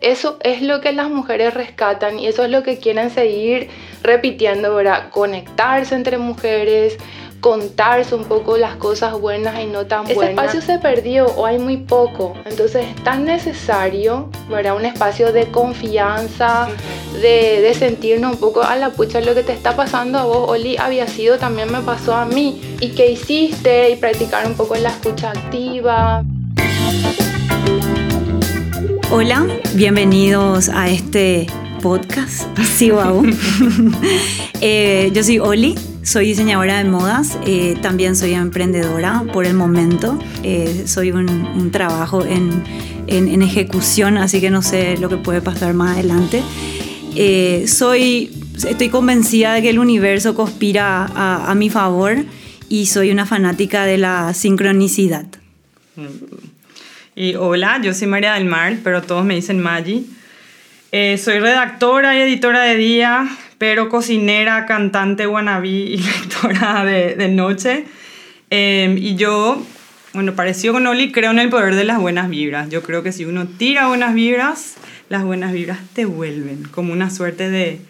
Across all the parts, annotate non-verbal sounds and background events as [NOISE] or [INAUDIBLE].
Eso es lo que las mujeres rescatan y eso es lo que quieren seguir repitiendo, ¿verdad? Conectarse entre mujeres, contarse un poco las cosas buenas y no tan buenas. Ese espacio se perdió o hay muy poco, entonces es tan necesario, ¿verdad? Un espacio de confianza, de, de, sentirnos un poco a la pucha lo que te está pasando a vos, Oli, había sido, también me pasó a mí. ¿Y qué hiciste? Y practicar un poco la escucha activa. Hola, bienvenidos a este podcast. Sí, wow. [LAUGHS] eh, yo soy Oli, soy diseñadora de modas, eh, también soy emprendedora por el momento. Eh, soy un, un trabajo en, en, en, ejecución, así que no sé lo que puede pasar más adelante. Soy, estoy convencida de que el universo conspira a, a, mi favor y soy una fanática de la sincronicidad. Y hola, yo soy María del Mar, pero todos me dicen Maggie. Eh, soy redactora y editora de día, pero cocinera, cantante wannabe y [LAUGHS] lectora de, de noche. Eh, y yo, bueno, parecido con Oli, creo en el poder de las buenas vibras. Yo creo que si uno tira buenas vibras, las buenas vibras te vuelven, como una suerte de,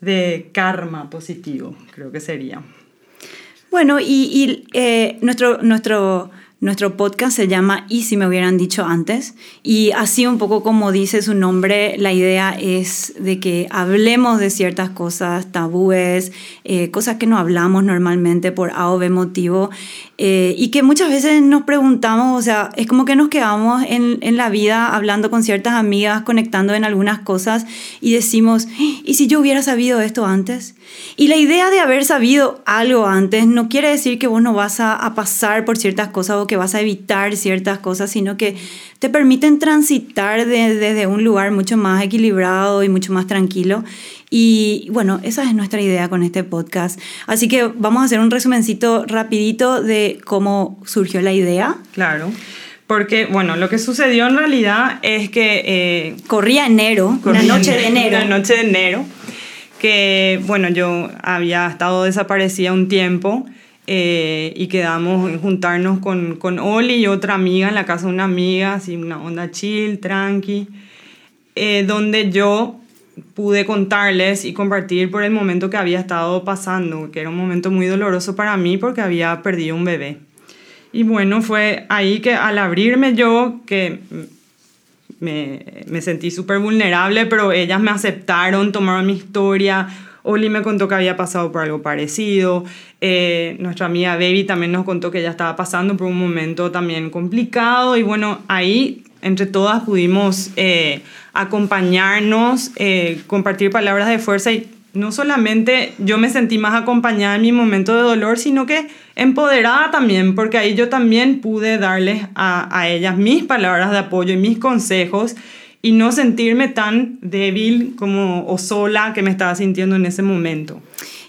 de karma positivo, creo que sería. Bueno, y, y eh, nuestro, nuestro nuestro podcast se llama Y si me hubieran dicho antes. Y así un poco como dice su nombre, la idea es de que hablemos de ciertas cosas, tabúes, eh, cosas que no hablamos normalmente por A o B motivo. Eh, y que muchas veces nos preguntamos, o sea, es como que nos quedamos en, en, la vida hablando con ciertas amigas, conectando en algunas cosas y decimos, ¿y si yo hubiera sabido esto antes? Y la idea de haber sabido algo antes no quiere decir que vos no vas a, pasar por ciertas cosas o que vas a evitar ciertas cosas, sino que te permiten transitar desde de, de un lugar mucho más equilibrado y mucho más tranquilo. Y bueno, esa es nuestra idea con este podcast. Así que vamos a hacer un resumencito rapidito de cómo surgió la idea. Claro. Porque, bueno, lo que sucedió en realidad es que... Eh, corría enero, corría una noche de enero. Una noche de enero, que, bueno, yo había estado desaparecida un tiempo eh, y quedamos en juntarnos con, con Oli y otra amiga en la casa de una amiga, así una onda chill, tranqui, eh, donde yo pude contarles y compartir por el momento que había estado pasando, que era un momento muy doloroso para mí porque había perdido un bebé. Y bueno, fue ahí que al abrirme yo, que me, me sentí súper vulnerable, pero ellas me aceptaron, tomaron mi historia. Oli me contó que había pasado por algo parecido. Eh, nuestra amiga Baby también nos contó que ella estaba pasando por un momento también complicado. Y bueno, ahí entre todas pudimos eh, acompañarnos, eh, compartir palabras de fuerza y no solamente yo me sentí más acompañada en mi momento de dolor, sino que empoderada también, porque ahí yo también pude darles a, a ellas mis palabras de apoyo y mis consejos y no sentirme tan débil como o sola que me estaba sintiendo en ese momento.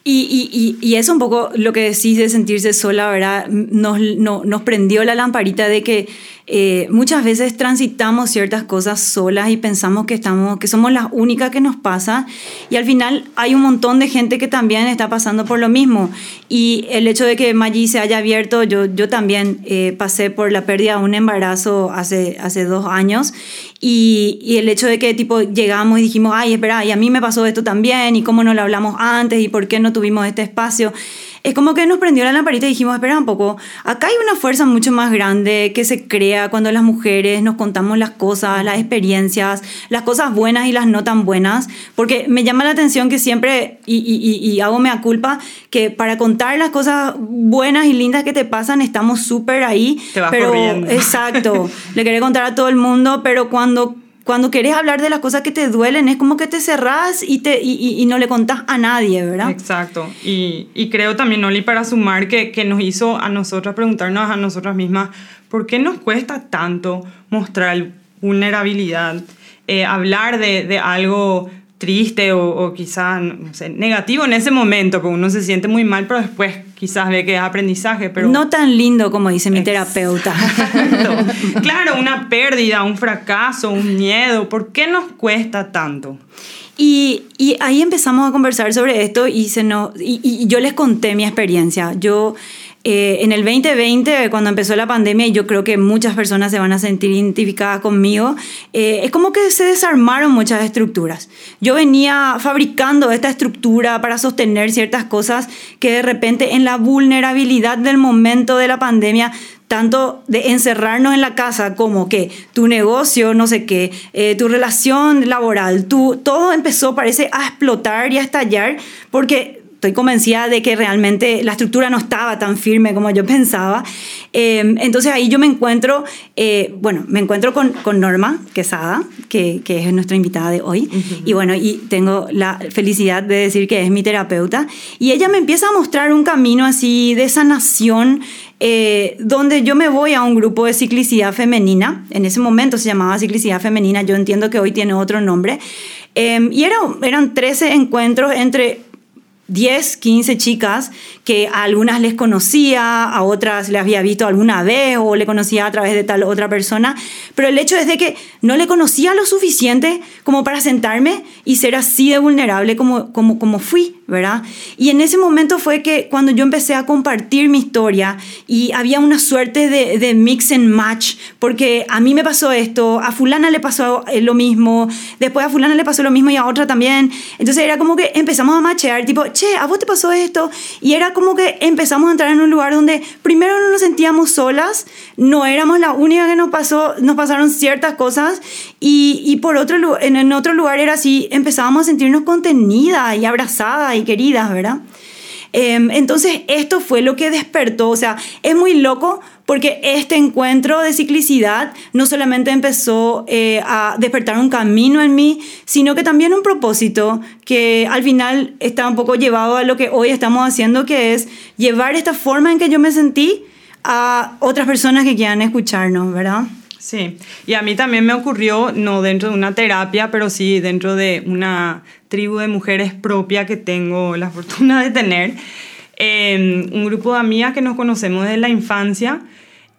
Y, y, y, es un poco lo que decís de sentirse sola, ¿verdad? Nos, no, nos prendió la lamparita de que eh, muchas veces transitamos ciertas cosas solas y pensamos que, estamos, que somos las únicas que nos pasa y al final hay un montón de gente que también está pasando por lo mismo. Y el hecho de que Maggi se haya abierto, yo, yo también eh, pasé por la pérdida de un embarazo hace, hace dos años y, y, el hecho de que tipo llegamos y dijimos, ay, espera, y a mí me pasó esto también, y cómo no lo hablamos antes, y por qué no tuvimos este espacio es como que nos prendió la lamparita y dijimos, espera un poco, acá hay una fuerza mucho más grande que se crea cuando las mujeres nos contamos las cosas, las experiencias, las cosas buenas y las no tan buenas, porque me llama la atención que siempre, y, y, y hago mea culpa, que para contar las cosas buenas y lindas que te pasan estamos súper ahí. Te vas pero, corriendo. Exacto, [LAUGHS] le quería contar a todo el mundo, pero cuando cuando querés hablar de las cosas que te duelen, es como que te cerrás y, te, y, y no le contás a nadie, ¿verdad? Exacto. Y, y creo también, Oli, para sumar, que, que, nos hizo a nosotras preguntarnos a nosotras mismas, ¿por qué nos cuesta tanto mostrar vulnerabilidad? Eh, hablar de, de algo triste o, o quizá no sé, negativo en ese momento, porque uno se siente muy mal, pero después quizás ve que es aprendizaje, pero... No tan lindo como dice mi terapeuta. [LAUGHS] claro, una pérdida, un fracaso, un miedo, ¿por qué nos cuesta tanto? Y, y ahí empezamos a conversar sobre esto y, se nos, y, y yo les conté mi experiencia. Yo eh, en el 2020, cuando empezó la pandemia, y yo creo que muchas personas se van a sentir identificadas conmigo, eh, es como que se desarmaron muchas estructuras. Yo venía fabricando esta estructura para sostener ciertas cosas que de repente en la vulnerabilidad del momento de la pandemia tanto de encerrarnos en la casa como que tu negocio, no sé qué, eh, tu relación laboral, tu, todo empezó, parece, a explotar y a estallar porque estoy convencida de que realmente la estructura no estaba tan firme como yo pensaba. Em, entonces ahí yo me encuentro, eh, bueno, me encuentro con, con Norma Quesada, que, que, es nuestra invitada de hoy. Y bueno, y tengo la felicidad de decir que es mi terapeuta. Y ella me empieza a mostrar un camino así de sanación. Eh, donde yo me voy a un grupo de ciclicidad femenina, en ese momento se llamaba ciclicidad femenina, yo entiendo que hoy tiene otro nombre, em, y era, eran 13 encuentros entre 10, 15 chicas que a algunas les conocía, a otras le había visto alguna vez o le conocía a través de tal otra persona, pero el hecho es de que no le conocía lo suficiente como para sentarme y ser así de vulnerable como, como, como fui, ¿verdad? Y en ese momento fue que cuando yo empecé a compartir mi historia y había una suerte de, de mix and match, porque a mí me pasó esto, a fulana le pasó eh, lo mismo, después a fulana le pasó lo mismo y a otra también, entonces era como que empezamos a machear, tipo, che, a vos te pasó esto, y era como que empezamos a entrar en un lugar donde primero no nos sentíamos solas, no éramos la única que nos pasó, nos pasaron ciertas cosas, y, por otro en, en otro lugar era así, empezábamos a sentirnos contenidas y abrazadas y queridas, ¿verdad? Em, entonces, esto fue lo que despertó, o sea, es muy loco porque este encuentro de ciclicidad no solamente empezó eh, a despertar un camino en mí, sino que también un propósito que al final está un poco llevado a lo que hoy estamos haciendo, que es llevar esta forma en que yo me sentí a otras personas que quieran escucharnos, ¿verdad? Sí, y a mí también me ocurrió, no dentro de una terapia, pero sí dentro de una tribu de mujeres propia que tengo la fortuna de tener. Em, un grupo de amigas que nos conocemos desde la infancia,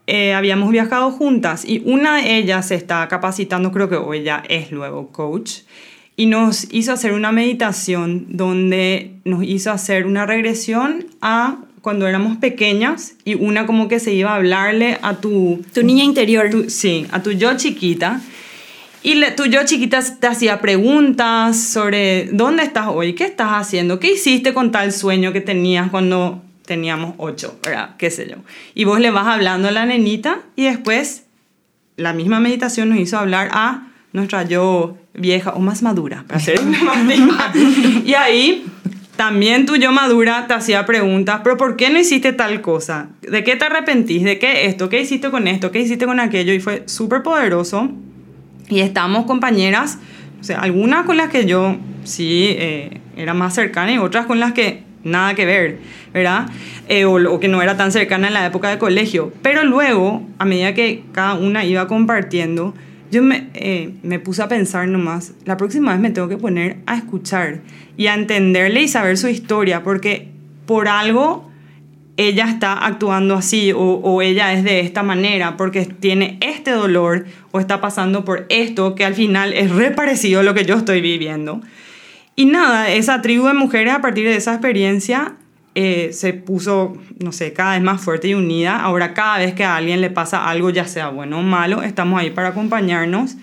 eh, habíamos viajado juntas y una de ellas se está capacitando, creo que hoy ya es luego coach, y nos hizo hacer una meditación donde nos hizo hacer una regresión a cuando éramos pequeñas y una como que se iba a hablarle a tu... Tu niña interior. sí, a tu yo chiquita. Y le, tu yo chiquita te hacía preguntas sobre dónde estás hoy, qué estás haciendo, qué hiciste con tal sueño que tenías cuando teníamos ocho, ¿verdad? Qué sé yo. Y vos le vas hablando a la nenita y después la misma meditación nos hizo hablar a nuestra yo vieja o más madura, para ser Y ahí también tu yo madura te hacía preguntas, pero ¿por qué no hiciste tal cosa? ¿De qué te arrepentís? ¿De qué esto? ¿Qué hiciste con esto? ¿Qué hiciste con aquello? Y fue súper poderoso. Y estamos compañeras, o sea, algunas con las que yo sí eh, era más cercana y otras con las que nada que ver, ¿verdad? Eh, o, o, que no era tan cercana en la época de colegio. Pero luego, a medida que cada una iba compartiendo, yo me, eh, me puse a pensar nomás, la próxima vez me tengo que poner a escuchar y a entenderle y saber su historia, porque por algo ella está actuando así o, o, ella es de esta manera porque tiene este dolor o está pasando por esto que al final es re parecido a lo que yo estoy viviendo. Y nada, esa tribu de mujeres a partir de esa experiencia eh, se puso, no sé, cada vez más fuerte y unida. Ahora cada vez que a alguien le pasa algo, ya sea bueno o malo, estamos ahí para acompañarnos.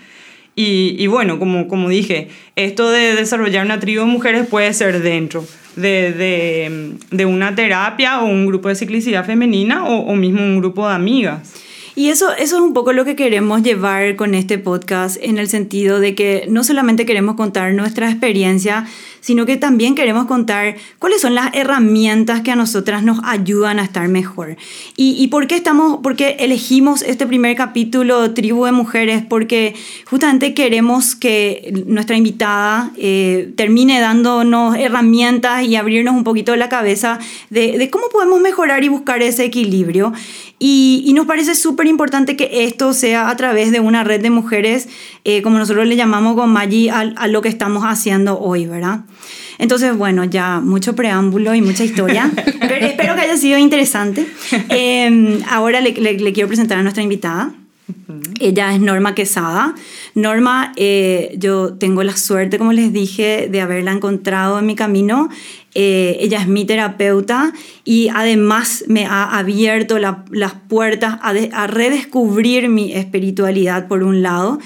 Y, y bueno, como, como dije, esto de desarrollar una tribu de mujeres puede ser dentro de, de, de una terapia o un grupo de ciclicidad femenina o, o mismo un grupo de amigas. Y eso, eso es un poco lo que queremos llevar con este podcast, en el sentido de que no solamente queremos contar nuestra experiencia, sino que también queremos contar cuáles son las herramientas que a nosotras nos ayudan a estar mejor. ¿Y, y por, qué estamos, por qué elegimos este primer capítulo, Tribu de Mujeres? Porque justamente queremos que nuestra invitada eh, termine dándonos herramientas y abrirnos un poquito la cabeza de, de cómo podemos mejorar y buscar ese equilibrio. Y, y nos parece súper importante que esto sea a través de una red de mujeres, eh, como nosotros le llamamos con Maggi, a, a lo que estamos haciendo hoy, ¿verdad? Entonces, bueno, ya mucho preámbulo y mucha historia. [LAUGHS] Pero espero que haya sido interesante. Eh, ahora le, le, le, quiero presentar a nuestra invitada. Ella es Norma Quesada. Norma, eh, yo tengo la suerte, como les dije, de haberla encontrado en mi camino Eh, ella es mi terapeuta y además me ha abierto las puertas a, redescubrir mi espiritualidad por un lado.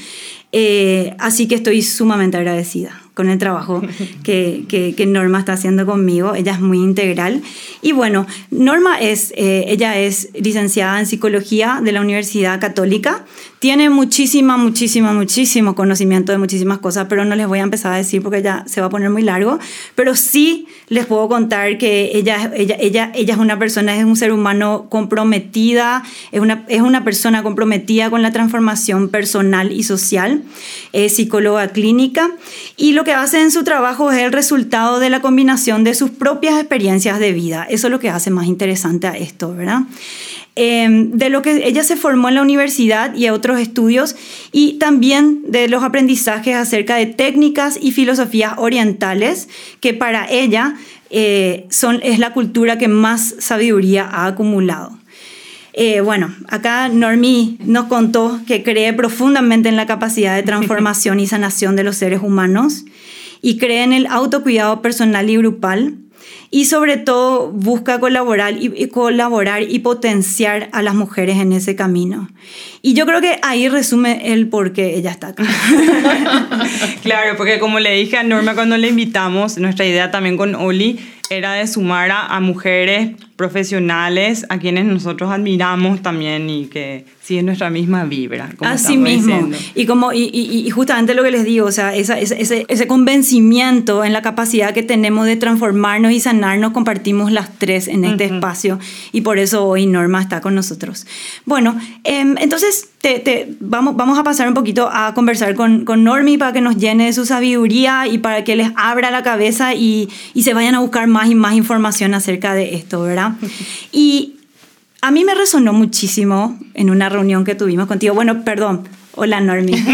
Eh, así que estoy sumamente agradecida con el trabajo que, que, Norma está haciendo conmigo. Ella es muy integral. Y bueno, Norma es, eh, ella es licenciada en psicología de la Universidad Católica. Tiene muchísima, muchísima, muchísimo conocimiento de muchísimas cosas, pero no les voy a empezar a decir porque ya se va a poner muy largo. Pero sí les puedo contar que ella, ella, ella, ella es una persona, es un ser humano comprometida, es una, es una persona comprometida con la transformación personal y social, es psicóloga clínica y lo que hace en su trabajo es el resultado de la combinación de sus propias experiencias de vida. Eso es lo que hace más interesante a esto, ¿verdad? Em, de lo que ella se formó en la universidad y a otros estudios y también de los aprendizajes acerca de técnicas y filosofías orientales que para ella eh, son, es la cultura que más sabiduría ha acumulado. Eh, bueno, acá Normi nos contó que cree profundamente en la capacidad de transformación y sanación de los seres humanos y cree en el autocuidado personal y grupal y sobre todo busca colaborar y, colaborar y potenciar a las mujeres en ese camino. Y yo creo que ahí resume el por qué ella está acá. [LAUGHS] claro, porque como le dije a Norma cuando le invitamos, nuestra idea también con Oli era de sumar a, mujeres profesionales a quienes nosotros admiramos también y que siguen nuestra misma vibra. Así mismo. Y, como, y, y, justamente lo que les digo, o sea, esa, ese, ese, convencimiento en la capacidad que tenemos de transformarnos y sanarnos, compartimos las tres en este espacio y por eso hoy Norma está con nosotros. Bueno, em, entonces te, vamos, vamos a pasar un poquito a conversar con, con Normi para que nos llene de su sabiduría y para que les abra la cabeza y, y se vayan a buscar más y más información acerca de esto, ¿verdad? Y a mí me resonó muchísimo en una reunión que tuvimos contigo. Bueno, perdón. Hola, Normi. [LAUGHS]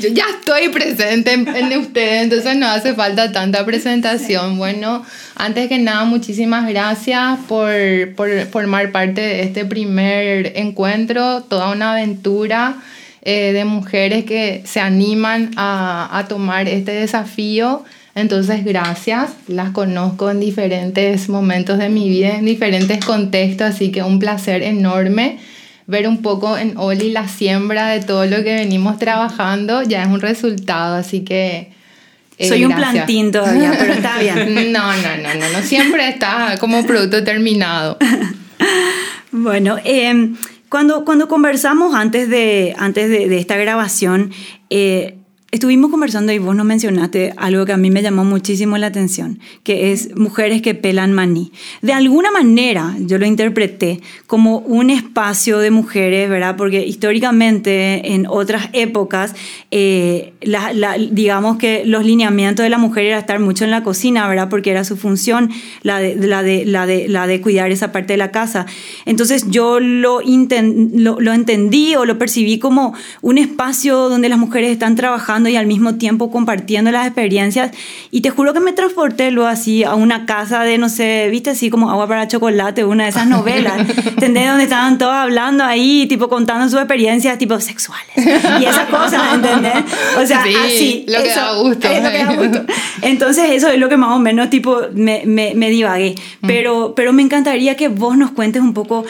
Yo ya estoy presente en, en ustedes, entonces no hace falta tanta presentación. Bueno, antes que nada, muchísimas gracias por, por formar parte de este primer encuentro, toda una aventura eh, de mujeres que se animan a, a tomar este desafío. Entonces, gracias. Las conozco en diferentes momentos de mi vida, en diferentes contextos, así que un placer enorme ver un poco en Oli la siembra de todo lo que venimos trabajando, ya es un resultado, así que... Eh, Soy un plantín todavía, pero [LAUGHS] está bien. No, no, no, no, no, siempre está como producto terminado. [LAUGHS] bueno, em, cuando, cuando conversamos antes de, antes de, de esta grabación, eh, Estuvimos conversando y vos nos mencionaste algo que a mí me llamó muchísimo la atención, que es mujeres que pelan maní. De alguna manera yo lo interpreté como un espacio de mujeres, ¿verdad? Porque históricamente en otras épocas, eh, digamos que los lineamientos de la mujer era estar mucho en la cocina, ¿verdad? Porque era su función la de, la de, la de, la de cuidar esa parte de la casa. Entonces yo lo, lo, lo entendí o lo percibí como un espacio donde las mujeres están trabajando y al mismo tiempo compartiendo las experiencias. Y te juro que me transporté luego así a una casa de, no sé, viste, así como agua para chocolate, una de esas novelas, [LAUGHS] ¿entendés? Donde estaban todos hablando ahí, tipo contando sus experiencias, tipo sexuales. Y esas cosas, ¿entendés? O sea, así. Lo que da gusto. Es lo que da gusto. Entonces, eso es lo que más o menos, tipo, me, me, me divagué. Mm. Pero, pero me encantaría que vos nos cuentes un poco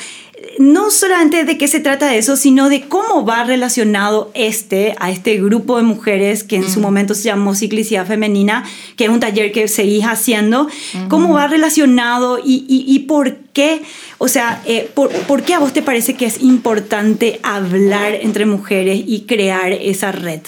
no solamente de qué se trata de eso, sino de cómo va relacionado este a este grupo de mujeres que en su momento se llamó Ciclicidad Femenina, que es un taller que seguís haciendo, cómo va relacionado y, y, por qué, o sea, eh, por, por, qué a vos te parece que es importante hablar entre mujeres y crear esa red.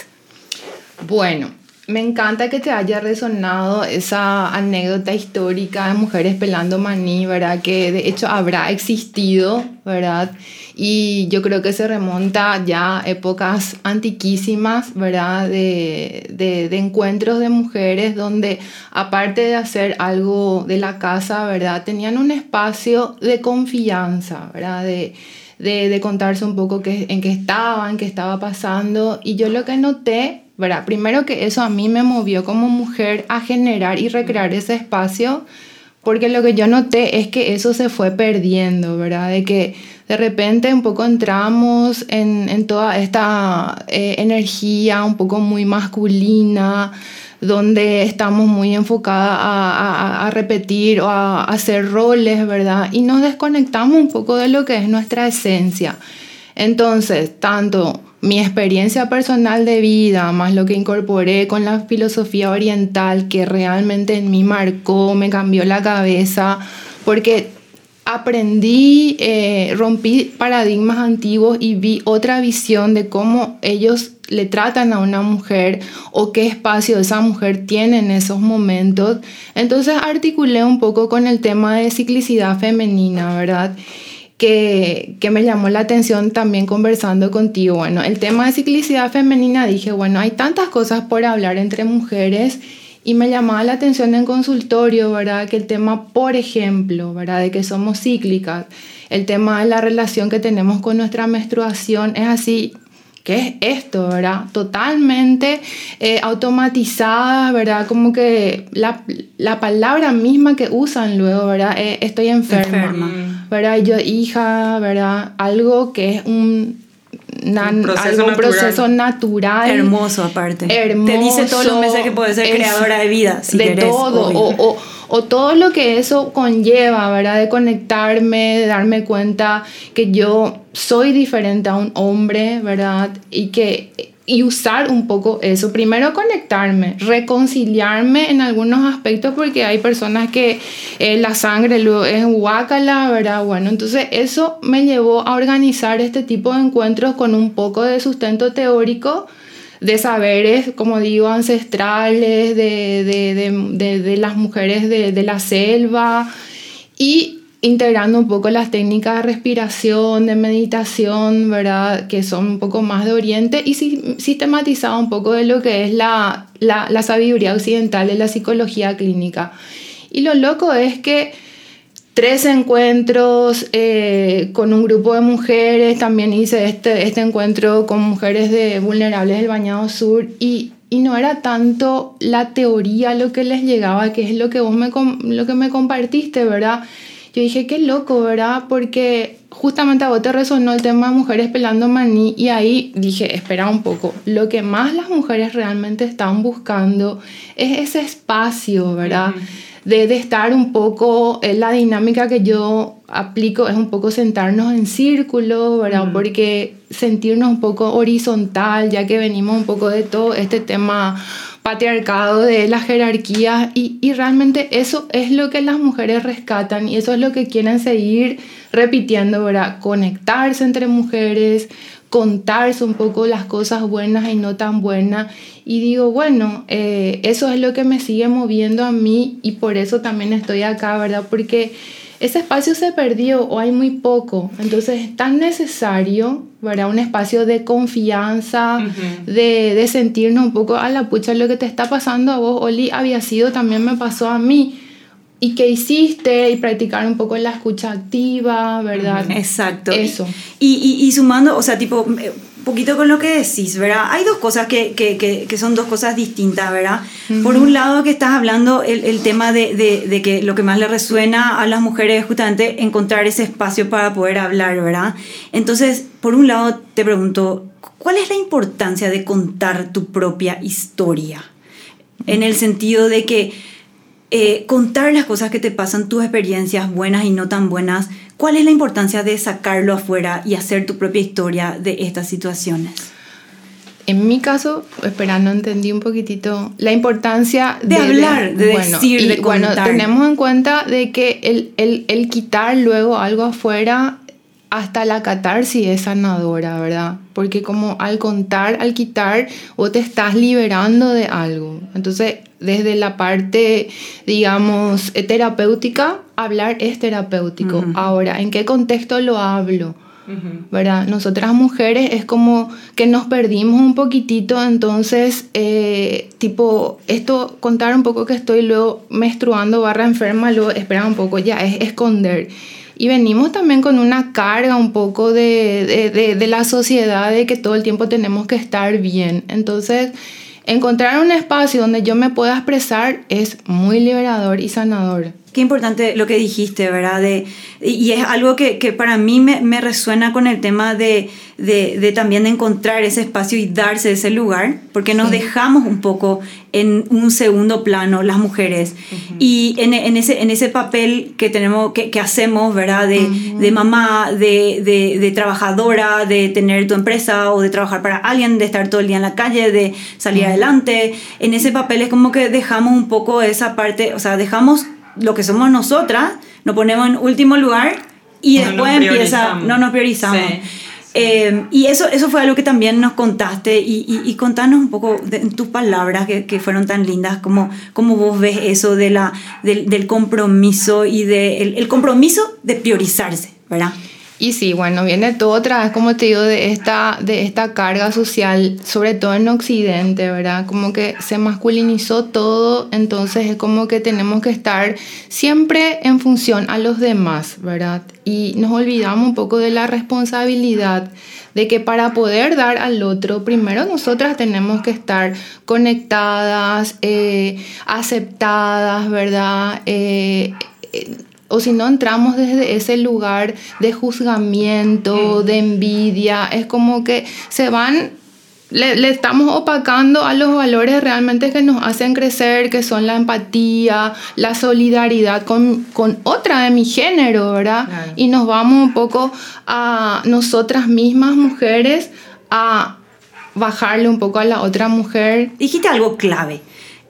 Bueno, me encanta que te haya resonado esa anécdota histórica de mujeres pelando maní, ¿verdad? Que de hecho habrá existido, ¿verdad? Y yo creo que se remonta ya a épocas antiquísimas, ¿verdad? De, de, de, encuentros de mujeres donde, aparte de hacer algo de la casa, ¿verdad? Tenían un espacio de confianza, ¿verdad? De, de, de contarse un poco qué, en qué estaban, qué estaba pasando. Y yo lo que noté ¿verdad? Primero que eso a mí me movió como mujer a generar y recrear ese espacio, porque lo que yo noté es que eso se fue perdiendo, ¿verdad? De que de repente un poco entramos en, toda esta eh, energía un poco muy masculina, donde estamos muy enfocadas a, repetir o a, hacer roles, ¿verdad? Y nos desconectamos un poco de lo que es nuestra esencia. Entonces, tanto mi experiencia personal de vida, más lo que incorporé con la filosofía oriental, que realmente en mí marcó, me cambió la cabeza, porque aprendí, eh, rompí paradigmas antiguos y vi otra visión de cómo ellos le tratan a una mujer o qué espacio esa mujer tiene en esos momentos. Entonces articulé un poco con el tema de ciclicidad femenina, ¿verdad? Que, que, me llamó la atención también conversando contigo. Bueno, el tema de ciclicidad femenina dije, bueno, hay tantas cosas por hablar entre mujeres y me llamaba la atención en consultorio, ¿verdad? Que el tema, por ejemplo, ¿verdad? De que somos cíclicas, el tema de la relación que tenemos con nuestra menstruación es así, ¿qué es esto, verdad? Totalmente eh, automatizada, ¿verdad? Como que la, la, palabra misma que usan luego, ¿verdad? Eh, estoy enferma, enferma, ¿verdad? Yo hija, ¿verdad? Algo que es un un proceso, natural. proceso natural. Hermoso aparte. Hermoso. Te dice todos los meses que puedes ser creadora de vida. de todo. O, o, o, todo lo que eso conlleva, ¿verdad? De conectarme, de darme cuenta que yo soy diferente a un hombre, ¿verdad? Y que y usar un poco eso. Primero conectarme, reconciliarme en algunos aspectos porque hay personas que eh, la sangre es guácala, ¿verdad? Bueno, entonces eso me llevó a organizar este tipo de encuentros con un poco de sustento teórico de saberes, como digo, ancestrales, de, de, de las mujeres de, la selva y integrando un poco las técnicas de respiración, de meditación, ¿verdad? Que son un poco más de Oriente y sistematizado un poco de lo que es la, la, sabiduría occidental de la psicología clínica. Y lo loco es que tres encuentros eh, con un grupo de mujeres, también hice este, este encuentro con mujeres de vulnerables del Bañado Sur y, y no era tanto la teoría lo que les llegaba, que es lo que vos me, lo que me compartiste, ¿verdad? Yo dije, qué loco, ¿verdad? Porque justamente a vos te resonó el tema de mujeres pelando maní y ahí dije, espera un poco, lo que más las mujeres realmente están buscando es ese espacio, ¿verdad? de, de, estar un poco, en la dinámica que yo aplico es un poco sentarnos en círculo, ¿verdad? Porque sentirnos un poco horizontal, ya que venimos un poco de todo este tema patriarcado, de las jerarquías, y, y, realmente eso es lo que las mujeres rescatan y eso es lo que quieren seguir repitiendo, ¿verdad? Conectarse entre mujeres, contarse un poco las cosas buenas y no tan buenas. Y digo, bueno, eh, eso es lo que me sigue moviendo a mí y por eso también estoy acá, ¿verdad? Porque ese espacio se perdió o hay muy poco. Entonces es tan necesario, ¿verdad? Un espacio de confianza, de, de, sentirnos un poco a la pucha, lo que te está pasando a vos, Oli, había sido, también me pasó a mí. ¿Y qué hiciste? Y practicar un poco la escucha activa, ¿verdad? Exacto. Eso. Y, y, y sumando, o sea, tipo, poquito con lo que decís, ¿verdad? Hay dos cosas que, que, que, son dos cosas distintas, ¿verdad? Por un lado que estás hablando el, el tema de, de, de, que lo que más le resuena a las mujeres es justamente encontrar ese espacio para poder hablar, ¿verdad? Entonces, por un lado te pregunto, ¿cuál es la importancia de contar tu propia historia? En el sentido de que eh, contar las cosas que te pasan, tus experiencias buenas y no tan buenas, ¿cuál es la importancia de sacarlo afuera y hacer tu propia historia de estas situaciones? En mi caso, esperando, entendí un poquitito la importancia de, hablar, de, decir, de contar. Bueno, tenemos en cuenta de que el, el, el quitar luego algo afuera hasta la catarsis es sanadora, ¿verdad? Porque como al contar, al quitar, o te estás liberando de algo. Entonces, desde la parte, digamos, terapéutica, hablar es terapéutico. Ahora, ¿en qué contexto lo hablo? ¿Verdad? Nosotras mujeres es como que nos perdimos un poquitito, entonces, eh, tipo, esto, contar un poco que estoy luego menstruando barra enferma, luego esperar un poco, ya es esconder. Y venimos también con una carga un poco de, de, de, la sociedad de que todo el tiempo tenemos que estar bien. Entonces, encontrar un espacio donde yo me pueda expresar es muy liberador y sanador. Qué importante lo que dijiste, ¿verdad? De, y es algo que, que para mí me, me, resuena con el tema de, de, de, también encontrar ese espacio y darse ese lugar, porque nos dejamos un poco en un segundo plano las mujeres. Y en, en, ese, en ese papel que, tenemos, que, que hacemos, ¿verdad? De, de mamá, de, de, trabajadora, de tener tu empresa o de trabajar para alguien, de estar todo el día en la calle, de salir adelante. En ese papel es como que dejamos un poco esa parte, o sea, dejamos lo que somos nosotras, nos ponemos en último lugar y después empieza, no nos priorizamos. Eh, y eso, eso fue algo que también nos contaste y, y, contanos un poco en tus palabras que, que, fueron tan lindas, como, como vos ves eso de la, del, del compromiso y de, el, el compromiso de priorizarse, ¿verdad? Y sí, bueno, viene todo otra vez, como te digo, de esta, de esta carga social, sobre todo en Occidente, ¿verdad? Como que se masculinizó todo, entonces es como que tenemos que estar siempre en función a los demás, ¿verdad? Y nos olvidamos un poco de la responsabilidad de que para poder dar al otro, primero nosotras tenemos que estar conectadas, eh, aceptadas, ¿verdad? Eh, eh, o si no entramos desde ese lugar de juzgamiento, de envidia, es como que se van, le, estamos opacando a los valores realmente que nos hacen crecer, que son la empatía, la solidaridad con, con otra de mi género, ¿verdad? Y nos vamos un poco a nosotras mismas mujeres a bajarle un poco a la otra mujer. Dijiste algo clave.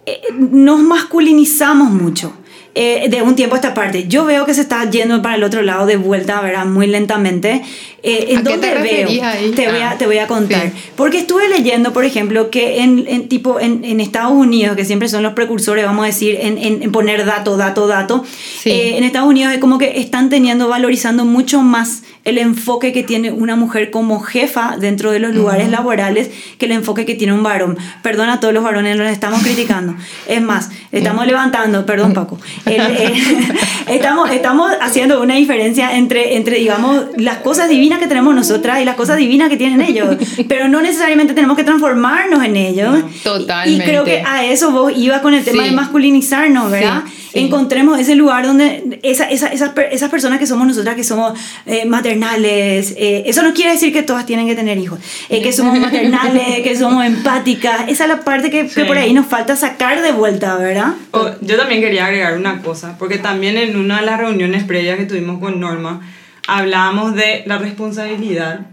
Eh, nos masculinizamos mucho eh, de un tiempo a esta parte. Yo veo que se está yendo para el otro lado de vuelta, ¿verdad? Muy lentamente. Eh, ¿En dónde te veo? Te, voy a, ah, te voy a contar. Porque estuve leyendo, por ejemplo, que en, en tipo en, en, Estados Unidos, que siempre son los precursores, vamos a decir, en, en poner dato, dato, dato, eh, en Estados Unidos es como que están teniendo, valorizando mucho más el enfoque que tiene una mujer como jefa dentro de los lugares laborales que el enfoque que tiene un varón. Perdón a todos los varones, los estamos criticando. Es más, estamos levantando, perdón Paco, [LAUGHS] estamos, estamos haciendo una diferencia entre, entre, digamos, las cosas divinas que tenemos nosotras y las cosas divinas que tienen ellos. [LAUGHS] Pero no necesariamente tenemos que transformarnos en ellos. Totalmente. Y, creo que a eso vos ibas con el tema de masculinizarnos, ¿verdad? Encontremos ese lugar donde esa, esa, esas, esas personas que somos nosotras, que somos eh, maternales, eh, eso no quiere decir que todas tienen que tener hijos, eh, que somos maternales, [LAUGHS] que somos empáticas, esa es la parte que, que, por ahí nos falta sacar de vuelta, ¿verdad? yo también quería agregar una cosa, porque también en una de las reuniones previas que tuvimos con Norma, hablábamos de la responsabilidad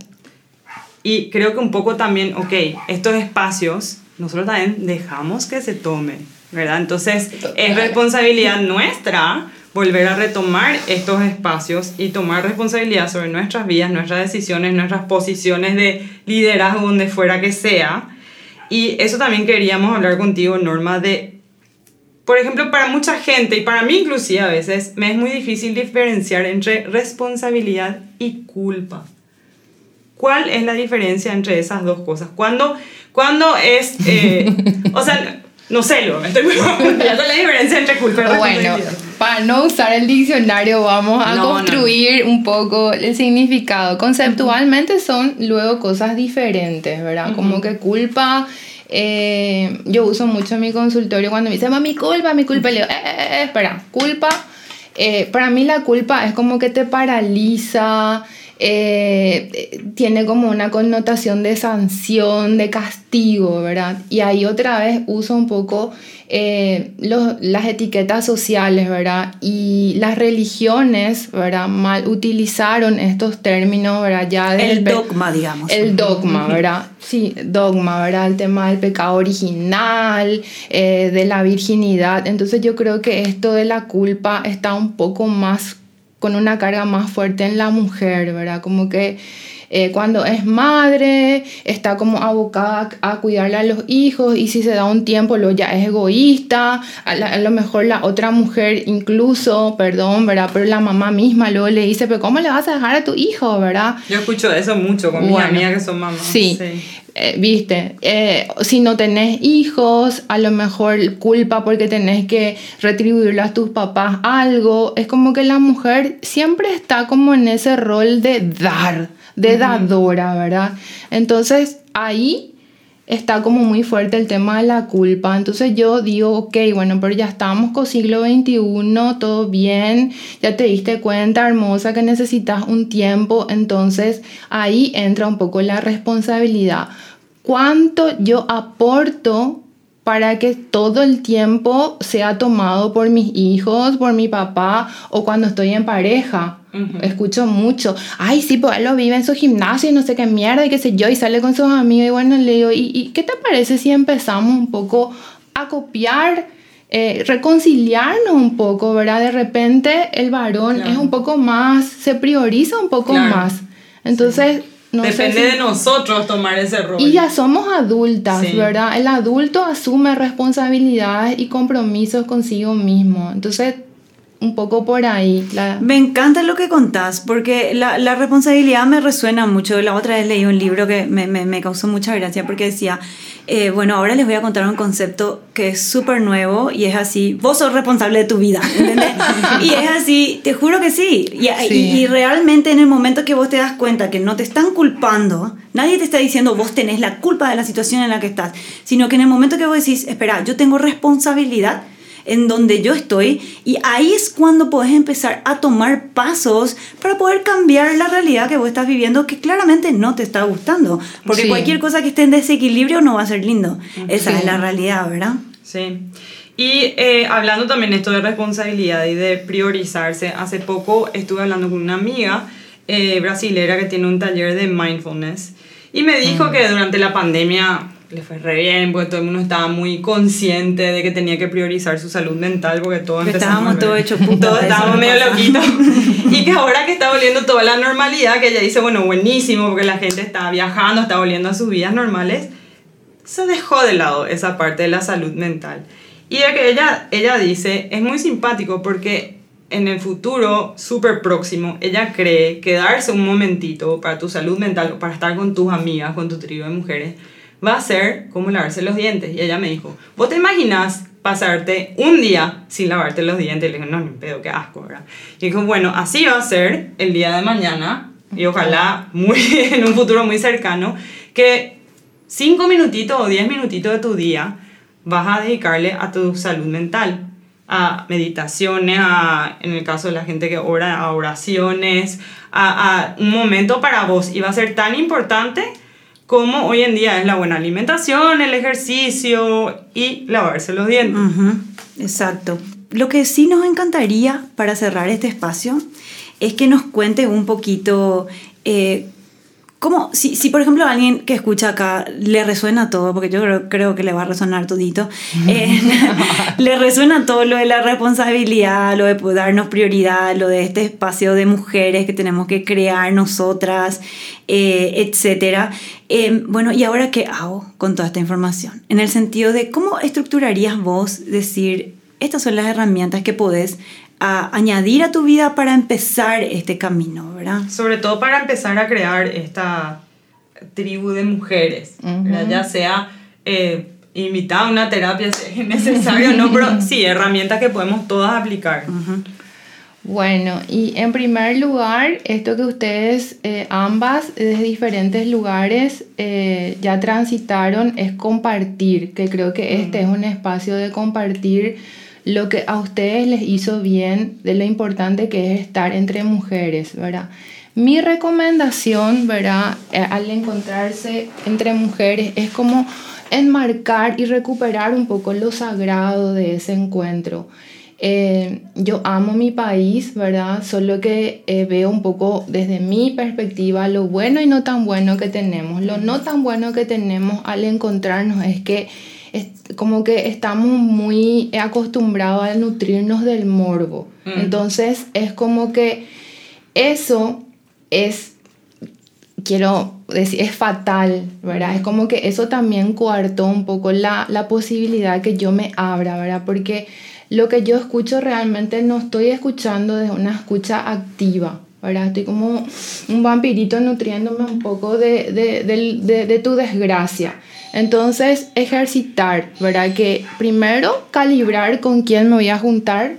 y creo que un poco también, ok, estos espacios, nosotros también dejamos que se tomen ¿verdad? Entonces es responsabilidad nuestra volver a retomar estos espacios y tomar responsabilidad sobre nuestras vidas, nuestras decisiones, nuestras posiciones de liderazgo donde fuera que sea. Y eso también queríamos hablar contigo, Norma, de, por ejemplo, para mucha gente y para mí inclusive a veces, me es muy difícil diferenciar entre responsabilidad y culpa. ¿Cuál es la diferencia entre esas dos cosas? Cuando, cuando es, eh, o sea, no sé, lo estoy [LAUGHS] muy la diferencia entre culpa y Bueno, para no usar el diccionario, vamos a construir un poco el significado. Conceptualmente son luego cosas diferentes, ¿verdad? Como que culpa. Eh, yo uso mucho mi consultorio cuando me dicen, mi culpa, mi culpa. Le digo, eh, eh, eh espera, culpa. para mí la culpa es como que te paraliza, eh, tiene como una connotación de sanción, de castigo, ¿verdad? Y ahí otra vez uso un poco eh, los, las etiquetas sociales, ¿verdad? Y las religiones, ¿verdad? Mal utilizaron estos términos, ¿verdad? Ya el dogma, digamos. El dogma, ¿verdad? Sí, dogma, ¿verdad? El tema del pecado original, eh, de la virginidad. Entonces yo creo que esto de la culpa está un poco más con una carga más fuerte en la mujer, ¿verdad? Como que eh, cuando es madre, está como abocada a cuidarle a los hijos y si se da un tiempo lo ya es egoísta, a, lo mejor la otra mujer incluso, perdón, ¿verdad? Pero la mamá misma luego le dice, pero ¿cómo le vas a dejar a tu hijo, ¿verdad? Yo escucho eso mucho con mis amigas que son mamás. Sí. Eh, viste, eh, si no tenés hijos, a lo mejor culpa porque tenés que retribuirle a tus papás algo. Es como que la mujer siempre está como en ese rol de dar, de dadora, ¿verdad? Entonces ahí está como muy fuerte el tema de la culpa. Entonces yo digo, ok, bueno, pero ya estamos con siglo XXI, todo bien, ya te diste cuenta, hermosa, que necesitas un tiempo, entonces ahí entra un poco la responsabilidad. ¿Cuánto yo aporto para que todo el tiempo sea tomado por mis hijos, por mi papá o cuando estoy en pareja? Escucho mucho, ay, sí, pues él lo vive en su gimnasio y no sé qué mierda y qué sé yo, y sale con sus amigos y bueno, le digo, ¿y, qué te parece si empezamos un poco a copiar, eh, reconciliarnos un poco, ¿verdad? De repente el varón es un poco más, se prioriza un poco más. Entonces, Depende de nosotros tomar ese rol. Y ya somos adultas, ¿verdad? El adulto asume responsabilidades y compromisos consigo mismo. Entonces, un poco por ahí. Me encanta lo que contás, porque la, la, responsabilidad me resuena mucho. La otra vez leí un libro que me, me, me causó mucha gracia porque decía, eh, bueno, ahora les voy a contar un concepto que es súper nuevo y es así, vos sos responsable de tu vida, ¿entendés? [LAUGHS] y es así, te juro que sí. Y, y, realmente en el momento que vos te das cuenta que no te están culpando, nadie te está diciendo vos tenés la culpa de la situación en la que estás, sino que en el momento que vos decís, espera, yo tengo responsabilidad, en donde yo estoy y ahí es cuando puedes empezar a tomar pasos para poder cambiar la realidad que vos estás viviendo que claramente no te está gustando, porque cualquier cosa que esté en desequilibrio no va a ser lindo. Esa es la realidad, ¿verdad? Sí. Y eh, hablando también esto de responsabilidad y de priorizarse, hace poco estuve hablando con una amiga eh, brasilera que tiene un taller de mindfulness y me dijo mm. que durante la pandemia le fue re bien, porque todo el mundo estaba muy consciente de que tenía que priorizar su salud mental, porque todos estábamos todos hechos Todos estábamos medio loquitos. [LAUGHS] y que ahora que está volviendo toda la normalidad, que ella dice, bueno, buenísimo, porque la gente está viajando, está volviendo a sus vidas normales, se dejó de lado esa parte de la salud mental. Y de que ella, ella dice, es muy simpático porque en el futuro súper próximo, ella cree que darse un momentito para tu salud mental, para estar con tus amigas, con tu trío de mujeres, va a ser como lavarse los dientes. Y ella me dijo, ¿vos te imaginas pasarte un día sin lavarte los dientes? Y le dije, no, ni pedo, qué asco, ¿verdad? Y dijo, bueno, así va a ser el día de mañana y ojalá muy, [LAUGHS] en un futuro muy cercano, que cinco minutitos o diez minutitos de tu día vas a dedicarle a tu salud mental, a meditaciones, a, en el caso de la gente que ora, a oraciones, a, a un momento para vos. Y va a ser tan importante como hoy en día es la buena alimentación, el ejercicio y lavarse los dientes. Exacto. Lo que sí nos encantaría para cerrar este espacio es que nos cuente un poquito eh, ¿Cómo? Si, si, por ejemplo, alguien que escucha acá le resuena todo, porque yo creo, creo que le va a resonar todito, eh, [LAUGHS] le resuena todo lo de la responsabilidad, lo de darnos prioridad, lo de este espacio de mujeres que tenemos que crear nosotras, eh, etc. Eh, bueno, ¿y ahora qué hago con toda esta información? En el sentido de cómo estructurarías vos decir, estas son las herramientas que podés a añadir a tu vida para empezar este camino, ¿verdad? Sobre todo para empezar a crear esta tribu de mujeres, ya sea eh, invitar a una terapia si es necesario o no, pero [LAUGHS] sí, herramientas que podemos todas aplicar. Bueno, y en primer lugar, esto que ustedes eh, ambas desde diferentes lugares eh, ya transitaron es compartir, que creo que este es un espacio de compartir lo que a ustedes les hizo bien, de lo importante que es estar entre mujeres, ¿verdad? Mi recomendación, ¿verdad? Eh, al encontrarse entre mujeres es como enmarcar y recuperar un poco lo sagrado de ese encuentro. Eh, yo amo mi país, ¿verdad? Solo que eh, veo un poco desde mi perspectiva lo bueno y no tan bueno que tenemos. Lo no tan bueno que tenemos al encontrarnos es que como que estamos muy acostumbrados a nutrirnos del morbo. Entonces es como que eso es, quiero decir, es fatal, ¿verdad? Es como que eso también coartó un poco la, la posibilidad que yo me abra, ¿verdad? Porque lo que yo escucho realmente no estoy escuchando desde una escucha activa. ¿Verdad? Estoy como un vampirito nutriéndome un poco de, de, de, de tu desgracia. Entonces, ejercitar, ¿verdad? Que primero calibrar con quién me voy a juntar.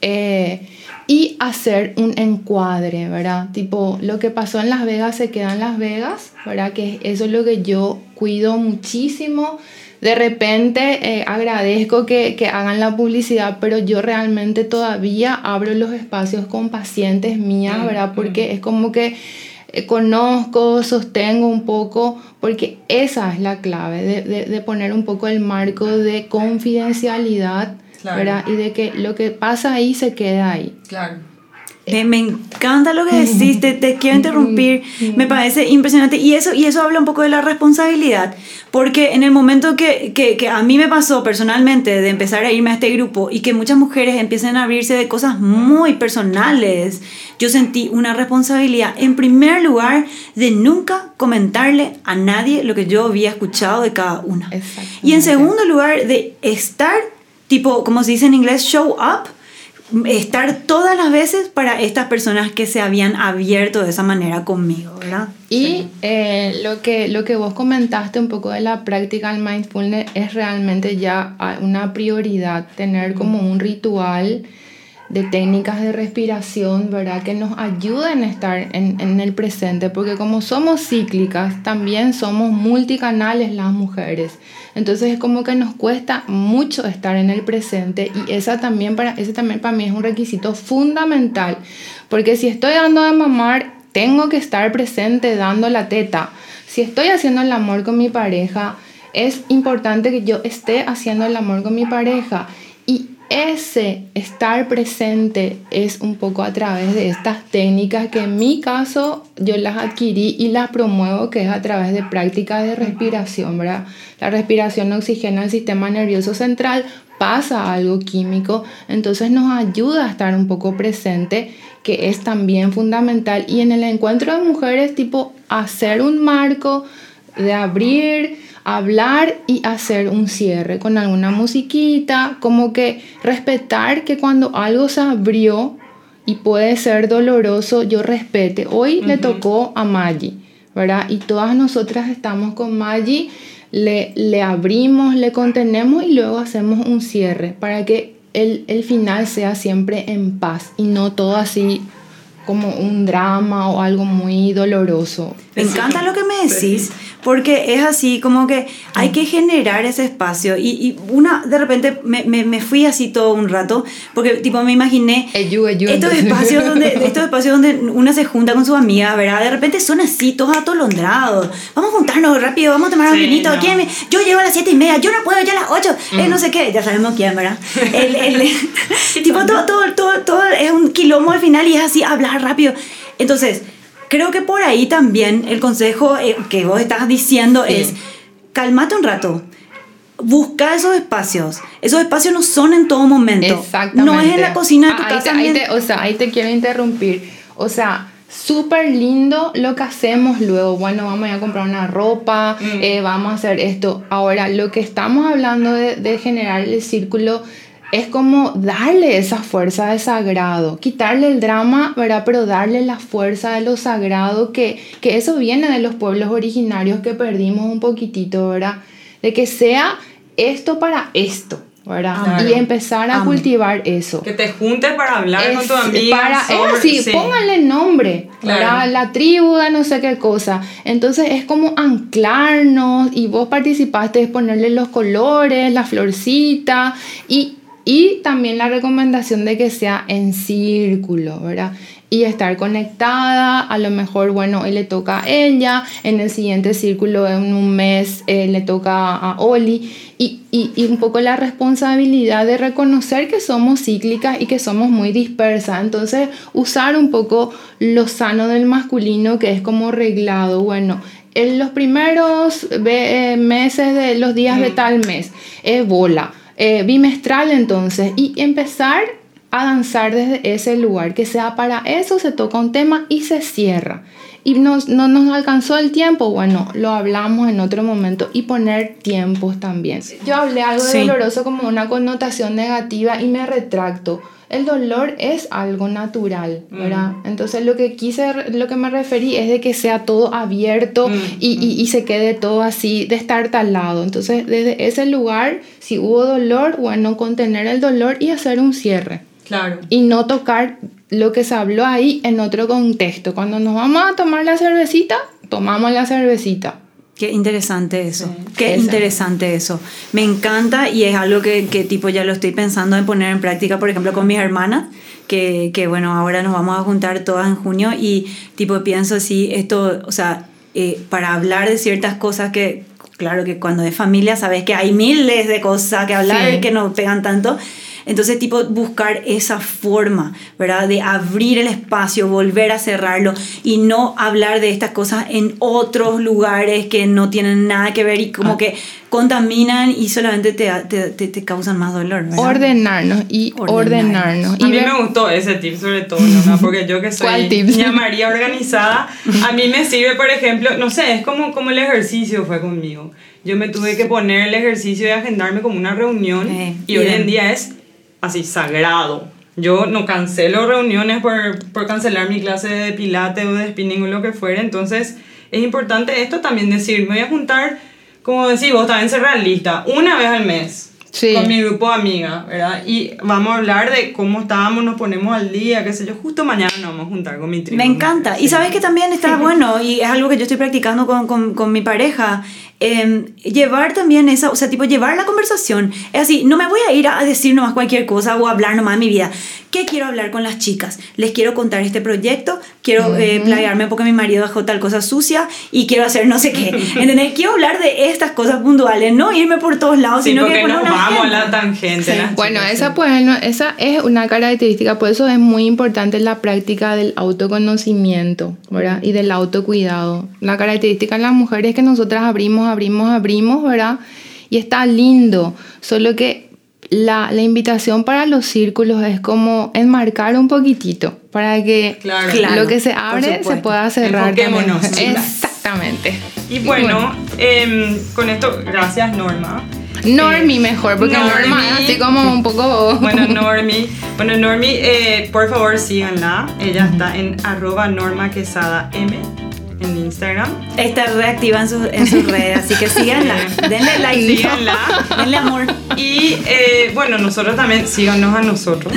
Eh, y hacer un encuadre, ¿verdad? Tipo, lo que pasó en Las Vegas se queda en Las Vegas, ¿verdad? Que eso es lo que yo cuido muchísimo. De repente eh, agradezco que, que, hagan la publicidad, pero yo realmente todavía abro los espacios con pacientes mías, mm, ¿verdad? Porque mm. es como que eh, conozco, sostengo un poco, porque esa es la clave, de, de, de poner un poco el marco de confidencialidad y de que lo que pasa ahí se queda ahí. Claro. Me, encanta lo que decís, te, quiero interrumpir, [LAUGHS] me parece impresionante. Y eso, y eso habla un poco de la responsabilidad, porque en el momento que, que, que, a mí me pasó personalmente de empezar a irme a este grupo y que muchas mujeres empiecen a abrirse de cosas muy personales, yo sentí una responsabilidad, en primer lugar, de nunca comentarle a nadie lo que yo había escuchado de cada una. Y en segundo lugar, de estar tipo, como se dice en inglés, show up, estar todas las veces para estas personas que se habían abierto de esa manera conmigo, ¿verdad? Y eh, lo, que, lo que vos comentaste un poco de la practical mindfulness es realmente ya una prioridad, tener como un ritual de técnicas de respiración, ¿verdad? Que nos ayuden a estar en, el presente, porque como somos cíclicas, también somos multicanales las mujeres. Entonces es como que nos cuesta mucho estar en el presente y esa también para, ese también para mí es un requisito fundamental, porque si estoy dando de mamar, tengo que estar presente dando la teta. Si estoy haciendo el amor con mi pareja, es importante que yo esté haciendo el amor con mi pareja ese estar presente es un poco a través de estas técnicas que en mi caso yo las adquirí y las promuevo, que es a través de prácticas de respiración. La respiración oxigena el sistema nervioso central, pasa algo químico, entonces nos ayuda a estar un poco presente, que es también fundamental. Y en el encuentro de mujeres, tipo hacer un marco de abrir, hablar y hacer un cierre con alguna musiquita, como que respetar que cuando algo se abrió y puede ser doloroso, yo respete. Hoy le tocó a Maggie, ¿verdad? Y todas nosotras estamos con Maggie, le, le abrimos, le contenemos y luego hacemos un cierre para que el, el final sea siempre en paz y no todo así como un drama o algo muy doloroso. Me encanta lo que me decís, porque es así como que hay que generar ese espacio. Y, y una, de repente me, me, me, fui así todo un rato, porque tipo me imaginé estos, [LAUGHS] espacios donde, estos espacios donde una se junta con su amiga, ¿verdad? De repente son así, todos atolondrados. Vamos a juntarnos rápido, vamos a tomar un vinito. Yo llego a las siete y media, yo no puedo, ya a las ocho. Eh, no sé qué, ya sabemos quién, ¿verdad? El, el, [LAUGHS] [LAUGHS] tipo, todo, todo, todo, todo es un quilombo al final y es así, hablar rápido. Entonces, creo que por ahí también el consejo eh, que vos estás diciendo es, calmate un rato. Busca esos espacios. Esos espacios no son en todo momento. Exactamente. No es en la cocina de tu ah, casa. ahí te, o sea, ahí te quiero interrumpir. O sea, súper lindo lo que hacemos luego. Bueno, vamos a, a comprar una ropa, mm. eh, vamos a hacer esto. Ahora, lo que estamos hablando de, de generar el círculo es como darle esa fuerza de sagrado, quitarle el drama, ¿verdad? Pero darle la fuerza de lo sagrado, que, que eso viene de los pueblos originarios que perdimos un poquitito, ¿verdad? De que sea esto para esto. ¿verdad? Y empezar a cultivar eso. Que te juntes para hablar con tu amiga. Para, sobre, sí, sí, pónganle nombre, claro. La tribu de no sé qué cosa. Entonces es como anclarnos y vos participaste de ponerle los colores, la florcita y y también la recomendación de que sea en círculo, ¿verdad? Y estar conectada, a lo mejor, bueno, hoy le toca a ella, en el siguiente círculo, en un mes, eh, le toca a Oli. Y, y, y, un poco la responsabilidad de reconocer que somos cíclicas y que somos muy dispersas. Entonces, usar un poco lo sano del masculino, que es como reglado, bueno, en los primeros eh, meses de los días de tal mes, es bola eh, bimestral entonces y empezar a danzar desde ese lugar, que sea para eso, se toca un tema y se cierra. Y nos, no nos alcanzó el tiempo, bueno, lo hablamos en otro momento y poner tiempos también. Yo hablé algo de doloroso como una connotación negativa y me retracto el dolor es algo natural, ¿verdad? Mm. Entonces lo que quise, lo que me referí es de que sea todo abierto mm, y, y, mm. y, se quede todo así de estar talado. Entonces desde ese lugar, si hubo dolor, bueno, contener el dolor y hacer un cierre. Claro. Y no tocar lo que se habló ahí en otro contexto. Cuando nos vamos a tomar la cervecita, tomamos la cervecita. Qué interesante eso. Qué interesante eso. Me encanta y es algo que, que, tipo ya lo estoy pensando en poner en práctica, por ejemplo, con mis hermanas, que, que bueno, ahora nos vamos a juntar todas en junio y tipo pienso así, esto, o sea, eh, para hablar de ciertas cosas que, claro que cuando es familia sabes que hay miles de cosas que hablar y que no pegan tanto, entonces, tipo, buscar esa forma, ¿verdad? De abrir el espacio, volver a cerrarlo y no hablar de estas cosas en otros lugares que no tienen nada que ver y como ah. que contaminan y solamente te, te, te, causan más dolor. ¿verdad? Ordenarnos y ordenarnos. a mí me gustó ese tip sobre todo, ¿no? [LAUGHS] porque yo que soy niña María organizada, a mí me sirve, por ejemplo, no sé, es como, como el ejercicio fue conmigo. Yo me tuve que poner el ejercicio y agendarme como una reunión eh, y hoy en día es así sagrado. Yo no cancelo reuniones por, por cancelar mi clase de pilates o de spinning o lo que fuera. Entonces es importante esto también decir, me voy a juntar, como decís vos, también cerrar lista, una vez al mes. con mi grupo de amigas, ¿verdad? Y vamos a hablar de cómo estábamos, nos ponemos al día, qué sé yo. Justo mañana nos vamos a juntar con mi tribu. Me encanta. Y sabes que también está bueno, y es algo que yo estoy practicando con, con, con mi pareja, Em, llevar también esa, o sea, tipo llevar la conversación. Es así, no me voy a ir a decir nomás cualquier cosa o hablar nomás de mi vida. ¿Qué quiero hablar con las chicas? Les quiero contar este proyecto, quiero eh, playarme porque mi marido dejó tal cosa sucia y quiero hacer no sé qué. ¿Entendés? Quiero hablar de estas cosas puntuales, no irme por todos lados, sino que nos vamos a la tangente. Bueno, esa, pues, esa es una característica, por eso es muy importante la práctica del autoconocimiento, ¿verdad? Y del autocuidado. La característica de las mujeres es que nosotras abrimos abrimos, abrimos, ¿verdad? Y está lindo, solo que la, la, invitación para los círculos es como enmarcar un poquitito para que lo que se abre se pueda cerrar. [LAUGHS] Exactamente. Y bueno, em, con esto, gracias Norma. Normi mejor, porque Norma es así como un poco... [LAUGHS] Bueno, Normi. Bueno, Normi, eh, por favor síganla. Ella está en arroba Norma Quesada M en Instagram. Está reactiva en, su, en sus redes, así que síganla, [LAUGHS] denle like, síganla, denle amor. Y eh, bueno, nosotros también síganos a nosotros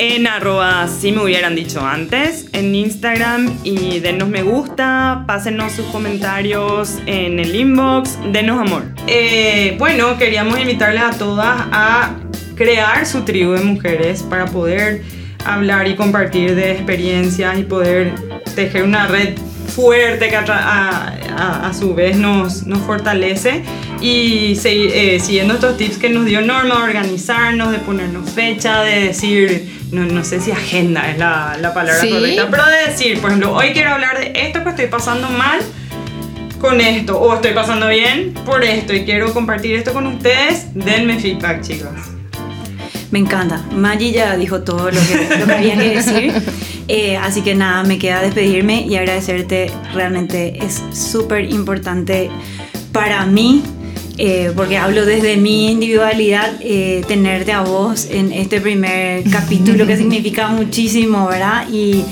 en arroba si me hubieran dicho antes en Instagram y denos me gusta, pásenos sus comentarios en el inbox, denos amor. Eh, bueno, queríamos invitarles a todas a crear su tribu de mujeres para poder hablar y compartir de experiencias y poder tejer una red fuerte que a, a, su vez nos, nos fortalece y eh, siguiendo estos tips que nos dio Norma, organizarnos, de ponernos fecha, de decir, no, no sé si agenda es la, la palabra correcta, pero de decir, por ejemplo, hoy quiero hablar de esto que estoy pasando mal con esto, o estoy pasando bien por esto y quiero compartir esto con ustedes, denme feedback, chicas. Me encanta. Maggie ya dijo todo lo que, lo que había que decir. [LAUGHS] Eh, así que nada, me queda despedirme y agradecerte. Realmente es súper importante para mí, eh, porque hablo desde mi individualidad, eh, tenerte a vos en este primer capítulo que [LAUGHS] significa muchísimo, ¿verdad? Y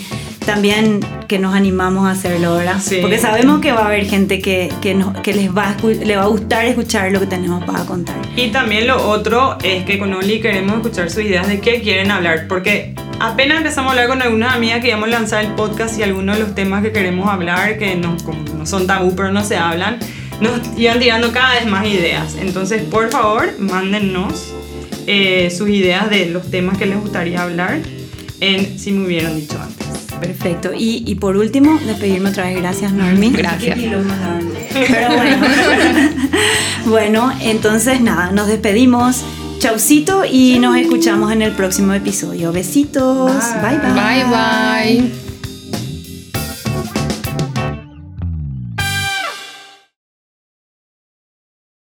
también que nos animamos a hacerlo, ¿verdad? Porque sabemos que va a haber gente que, que, que les va a, le va a gustar escuchar lo que tenemos para contar. Y también lo otro es que con Oli queremos escuchar sus ideas de qué quieren hablar, porque apenas empezamos a hablar con algunas amigas que íbamos a lanzar el podcast y algunos de los temas que queremos hablar, que no, no son tabú, pero no se hablan, nos iban tirando cada vez más ideas. Entonces, por favor, mándennos eh, sus ideas de los temas que les gustaría hablar en Si me hubieran dicho antes. Perfecto. Y, y por último, despedirme otra vez. Gracias, Normi. Gracias. Pero bueno. [LAUGHS] bueno, entonces nada, nos despedimos. Chaucito y nos escuchamos en el próximo episodio. Besitos. bye. Bye bye.